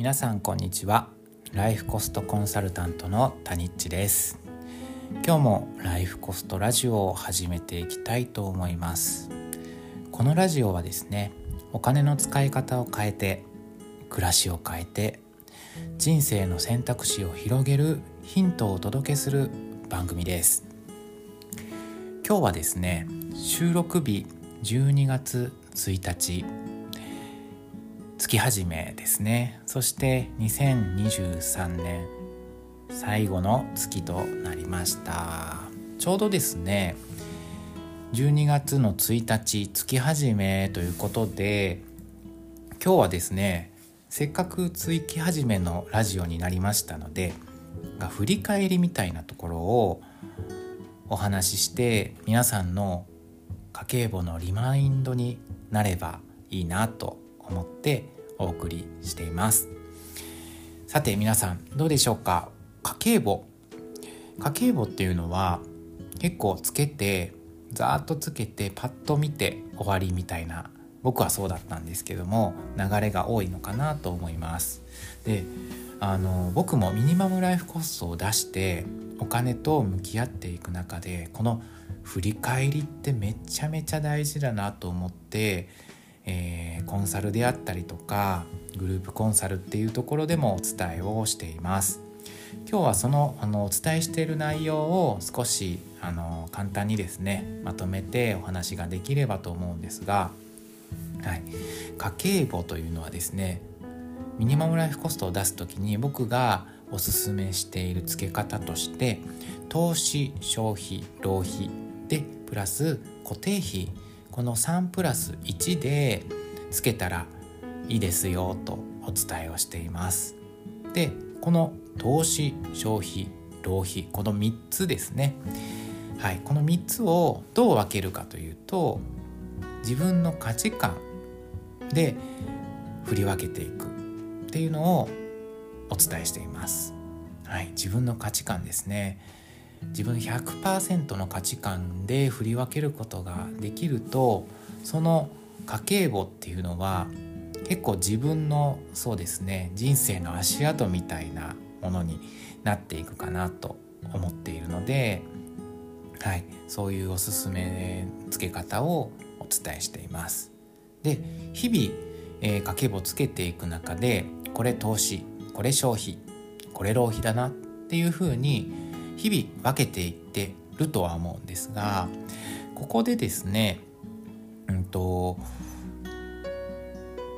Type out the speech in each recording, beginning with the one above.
皆さんこんにちは。ライフコストコンサルタントのタニッチです。今日もライフコストラジオを始めていきたいと思います。このラジオはですねお金の使い方を変えて暮らしを変えて人生の選択肢を広げるヒントをお届けする番組です。今日はですね収録日12月1日月始めですね。そして2023年最後の月となりました。ちょうどですね12月の1日月始めということで今日はですねせっかく月始めのラジオになりましたので振り返りみたいなところをお話しして皆さんの家計簿のリマインドになればいいなと思ってお送りしています。さて皆さんどうでしょうか？家計簿。家計簿っていうのは結構つけてざーっとつけてパッと見て終わりみたいな。僕はそうだったんですけども流れが多いのかなと思います。であの僕もミニマムライフコストを出してお金と向き合っていく中でこの振り返りってめちゃめちゃ大事だなと思ってえー、コンサルであったりとかグループコンサルっていうところでもお伝えをしています。今日はそのあのお伝えしている内容を少しあの簡単にですねまとめてお話ができればと思うんですが、はい、家計簿というのはですねミニマムライフコストを出す時に僕がおすすめしている付け方として投資消費浪費でプラス固定費この3プラス1でつけたらいいですよとお伝えをしています。でこの投資消費浪費この3つですねはいこの3つをどう分けるかというと自分の価値観で振り分けていくっていうのをお伝えしています。はい、自分の価値観ですね。自分100%の価値観で振り分けることができるとその家計簿っていうのは結構自分のそうですね人生の足跡みたいなものになっていくかなと思っているので、はい、そういうおすすめ付け方をお伝えしています。で日々、えー、家計簿つけていく中でこれ投資これ消費これ浪費だなっていうふうに日々分けていってるとは思うんですがここでですねうんと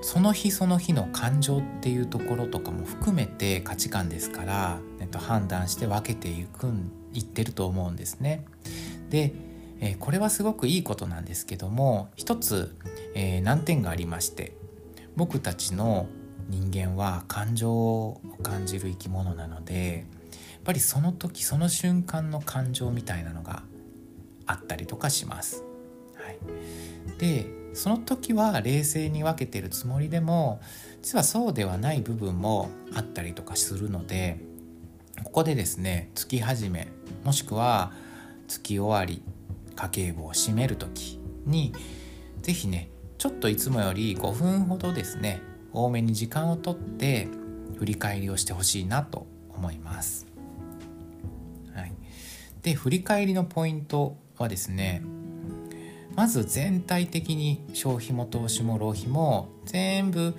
その日その日の感情っていうところとかも含めて価値観ですから、えっと、判断して分けていくいってると思うんですね。で、えー、これはすごくいいことなんですけども一つ、えー、難点がありまして僕たちの人間は感情を感じる生き物なのでぱりその時その瞬間の感情みたいなのがあったりとかします。はい、でその時は冷静に分けてるつもりでも実はそうではない部分もあったりとかするのでここでですね月始めもしくは月終わり家計簿を締める時に是非ねちょっといつもより5分ほどですね多めに時間をとって振り返りをしてほしいなと思います。で振り返りのポイントはですねまず全体的に消費も投資も浪費も全部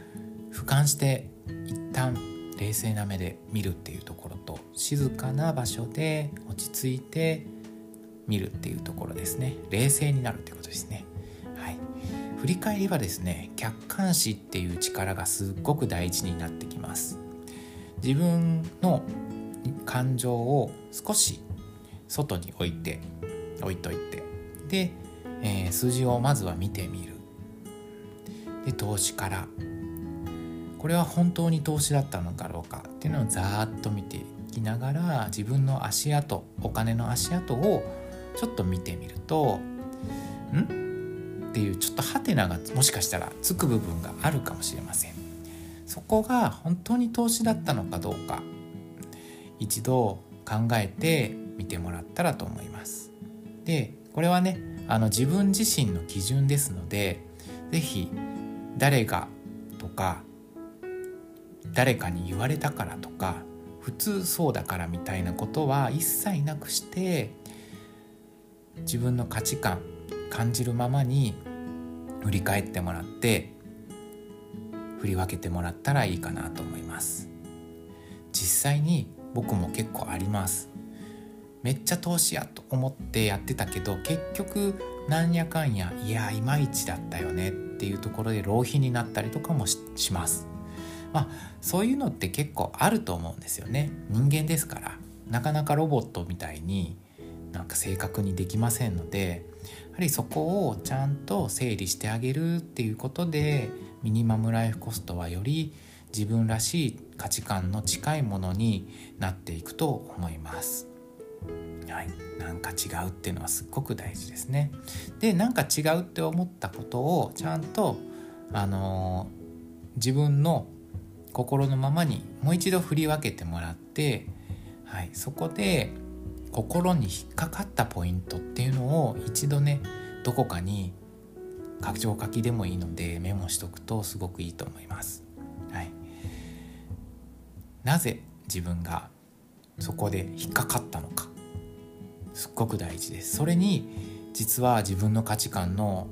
俯瞰して一旦冷静な目で見るっていうところと静かな場所で落ち着いて見るっていうところですね。冷静になるってことですね。はい。振り返りはですね客観視っていう力がすっごく大事になってきます。自分の感情を少し外に置いて置いといて。で、えー、数字をまずは見てみる。で投資から。これは本当に投資だったのだろうかっていうのをざーっと見ていきながら自分の足跡お金の足跡をちょっと見てみるとん？っていうちょっとハテナがもしかしたらつく部分があるかもしれません。そこが本当に投資だったのかどうか。一度考えて見てもらったらと思います。でこれはねあの自分自身の基準ですので是非誰がとか誰かに言われたからとか普通そうだからみたいなことは一切なくして自分の価値観感じるままに振り返ってもらって振り分けてもらったらいいかなと思います実際に僕も結構ありますめっちゃ投資やと思ってやってたけど結局なんやかんやいやいまいちだったよねっていうところで浪費になったりとかもします。まあそういうのって結構あると思うんですよね。人間ですから。なかなかロボットみたいになんか正確にできませんのでやはりそこをちゃんと整理してあげるっていうことでミニマムライフコストはより自分らしい価値観の近いものになっていくと思います。はい、なんか違うっていうのはすっごく大事ですね。でなんか違うって思ったことをちゃんと、あのー、自分の心のままにもう一度振り分けてもらって、はい、そこで心に引っかかったポイントっていうのを一度ねどこかに拡張書きでもいいのでメモしとくとすごくいいと思います。はい、なぜ自分がそこで引っかかったのかすっごく大事です。それに実は自分の価値観の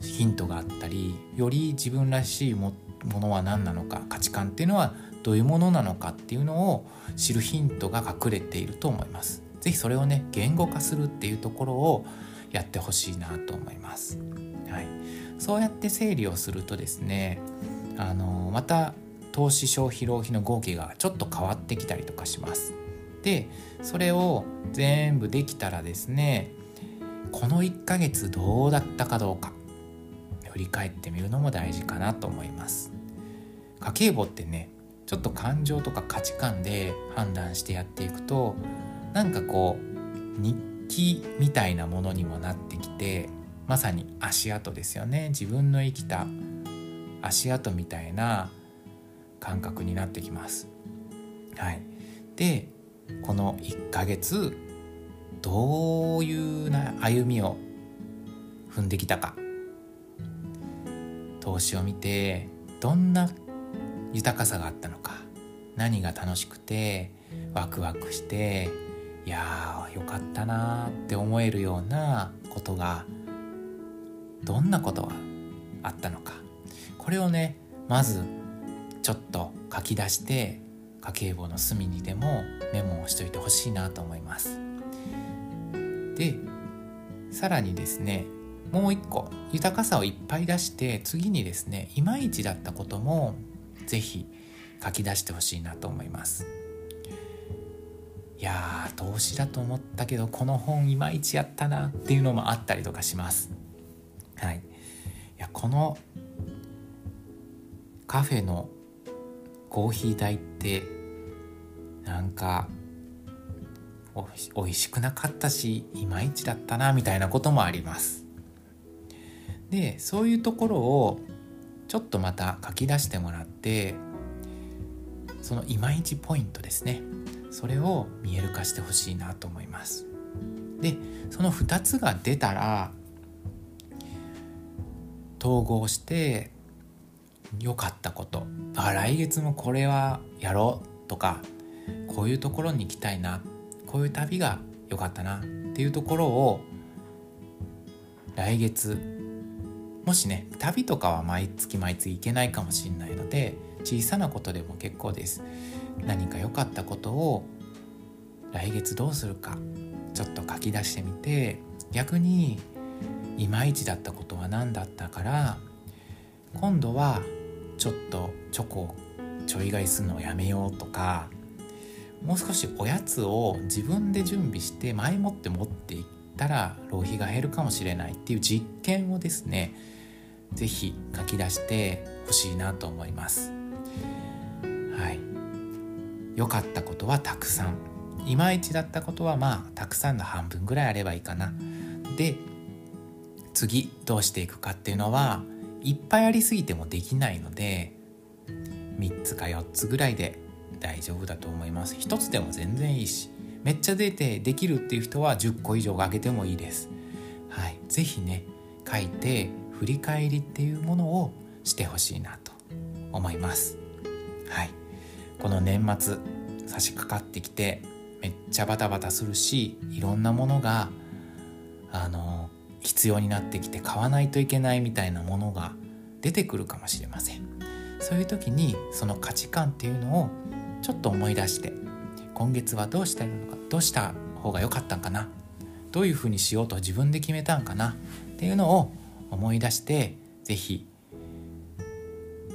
ヒントがあったりより自分らしいものは何なのか価値観っていうのはどういうものなのかっていうのを知るヒントが隠れていると思います。是非それをね言語化するっていうところをやってほしいなと思います。はい、そうやって整理をするとですねあのまた投資消費浪費の合計がちょっと変わってきたりとかします。でそれを全部できたらですねこの1ヶ月どうだったかどうか振り返ってみるのも大事かなと思います。家計簿ってねちょっと感情とか価値観で判断してやっていくとなんかこう日記みたいなものにもなってきてまさに足跡ですよね。自分の生きた足跡みたいな感覚になってきます。はい、でこの1ヶ月どういうな歩みを踏んできたか。投資を見てどんな豊かさがあったのか。何が楽しくてワクワクしていやーよかったなって思えるようなことがどんなことがあったのか。これをねまずちょっと書き出して家計簿の隅にでもメモをしといてほしいなと思います。でさらにですねもう一個豊かさをいっぱい出して次にですねいまいちだったことも是非書き出してほしいなと思います。いや投資だと思ったけどこの本いまいちやったなっていうのもあったりとかします。はい。いやこのカフェのコーヒー代ってなんかおいしくなかったしいまいちだったなみたいなこともあります。でそういうところをちょっとまた書き出してもらってそのいまいちポイントですね。それを見える化してほしいなと思います。でその2つが出たら統合して良かったこと。あ来月もこれはやろうとかこういうところに行きたいなこういう旅が良かったなっていうところを来月もしね旅とかは毎月毎月行けないかもしれないので小さなことでも結構です。何か良かったことを来月どうするかちょっと書き出してみて逆にいまいちだったことは何だったから今度はちょっとチョコをちょい買いするのをやめようとかもう少しおやつを自分で準備して前もって持っていったら浪費が減るかもしれないっていう実験をですね是非書き出してほしいなと思います。はい。良かったことはたくさん。いまいちだったことはまあたくさんの半分ぐらいあればいいかな。で次どうしていくかっていうのはいっぱいありすぎてもできないので3つか4つぐらいで大丈夫だと思います。1つでも全然いいしめっちゃ出てできるっていう人は10個以上あげてもいいです。はい。是非ね書いて振り返りっていうものをしてほしいなと思います。はい。この年末差し掛かってきてめっちゃバタバタするしいろんなものがあの必要になってきて買わないといけないみたいなものが出てくるかもしれませんそういう時にその価値観っていうのをちょっと思い出して今月はどうしたいのかどうした方が良かったんかなどういうふうにしようと自分で決めたんかなっていうのを思い出して是非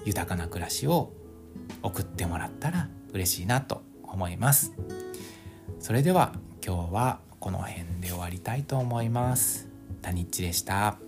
豊かな暮らしを送ってもらったら嬉しいなと思いますそれでは今日はこの辺で終わりたいと思います。タニッチでした。